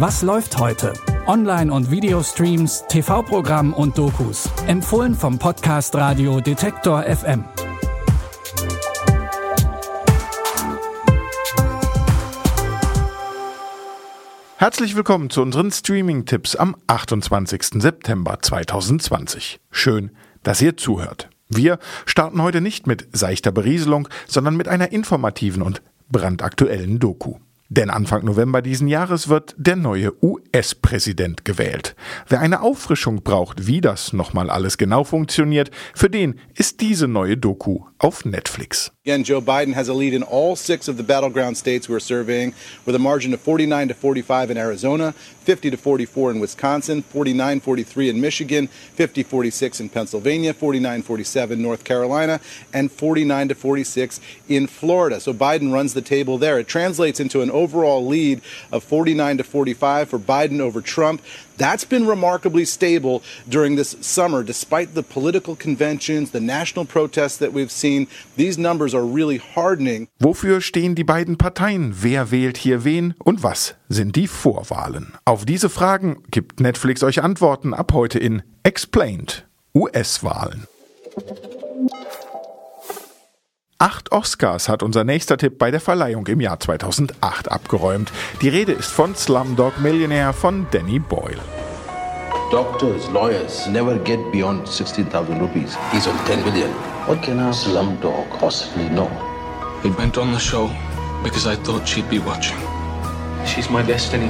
Was läuft heute? Online- und Videostreams, TV-Programm und Dokus. Empfohlen vom Podcast Radio Detektor FM. Herzlich willkommen zu unseren Streaming-Tipps am 28. September 2020. Schön, dass ihr zuhört. Wir starten heute nicht mit seichter Berieselung, sondern mit einer informativen und brandaktuellen Doku. Denn Anfang November diesen Jahres wird der neue US-Präsident gewählt. Wer eine Auffrischung braucht, wie das nochmal alles genau funktioniert, für den ist diese neue Doku auf Netflix. Again, Joe Biden has a lead in all six of the battleground states we're surveying, with a margin of 49 to 45 in Arizona, 50 to 44 in Wisconsin, 49 43 in Michigan, 50 46 in Pennsylvania, 49 47 North Carolina, and 49 to 46 in Florida. So Biden runs the table there. It translates into an overall lead of 49 to 45 for Biden over Trump. That's been remarkably stable during this summer, despite the political conventions, the national protests that we've seen. These numbers are really hardening. Wofür stehen die beiden Parteien? Wer wählt hier wen? Und was sind die Vorwahlen? Auf diese Fragen gibt Netflix euch Antworten ab heute in Explained US-Wahlen. Acht Oscars hat unser nächster Tipp bei der Verleihung im Jahr 2008 abgeräumt. Die Rede ist von Slumdog Millionaire von Danny Boyle. Doctors, lawyers never get beyond 16,000 rupees. He's on 10 million. What can our slumdog possibly know? He went on the show because I thought she'd be watching. She's my destiny.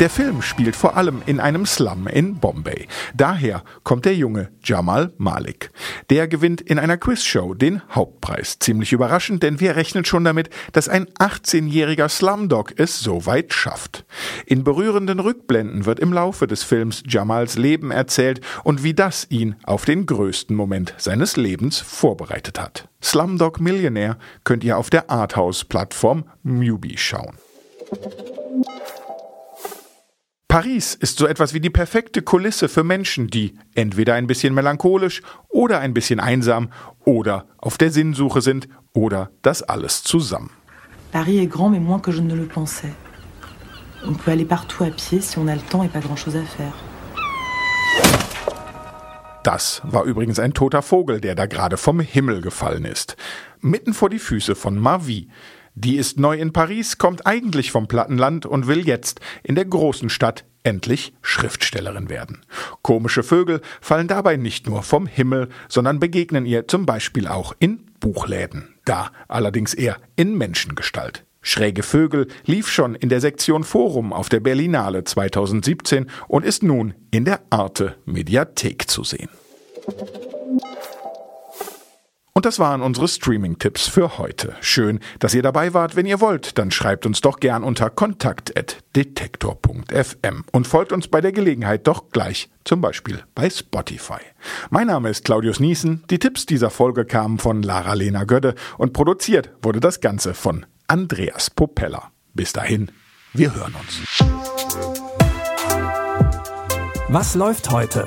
Der Film spielt vor allem in einem Slum in Bombay. Daher kommt der junge Jamal Malik. Der gewinnt in einer Quizshow den Hauptpreis. Ziemlich überraschend, denn wer rechnet schon damit, dass ein 18-jähriger Slumdog es so weit schafft? In berührenden Rückblenden wird im Laufe des Films Jamals Leben erzählt und wie das ihn auf den größten Moment seines Lebens vorbereitet hat. Slumdog Millionaire könnt ihr auf der Arthouse-Plattform Mubi schauen. Paris ist so etwas wie die perfekte Kulisse für Menschen, die entweder ein bisschen melancholisch oder ein bisschen einsam oder auf der Sinnsuche sind oder das alles zusammen. Paris est grand mais moins que je ne le pensais. On peut aller partout à pied si on a le temps et pas grand-chose à faire. Das war übrigens ein toter Vogel, der da gerade vom Himmel gefallen ist. Mitten vor die Füße von Marvi. Die ist neu in Paris, kommt eigentlich vom Plattenland und will jetzt in der großen Stadt endlich Schriftstellerin werden. Komische Vögel fallen dabei nicht nur vom Himmel, sondern begegnen ihr zum Beispiel auch in Buchläden. Da allerdings eher in Menschengestalt. Schräge Vögel lief schon in der Sektion Forum auf der Berlinale 2017 und ist nun in der Arte Mediathek zu sehen. Und das waren unsere Streaming-Tipps für heute. Schön, dass ihr dabei wart. Wenn ihr wollt, dann schreibt uns doch gern unter kontakt.detektor.fm und folgt uns bei der Gelegenheit doch gleich, zum Beispiel bei Spotify. Mein Name ist Claudius Niesen. Die Tipps dieser Folge kamen von Lara-Lena Gödde und produziert wurde das Ganze von Andreas Popella. Bis dahin, wir hören uns. Was läuft heute?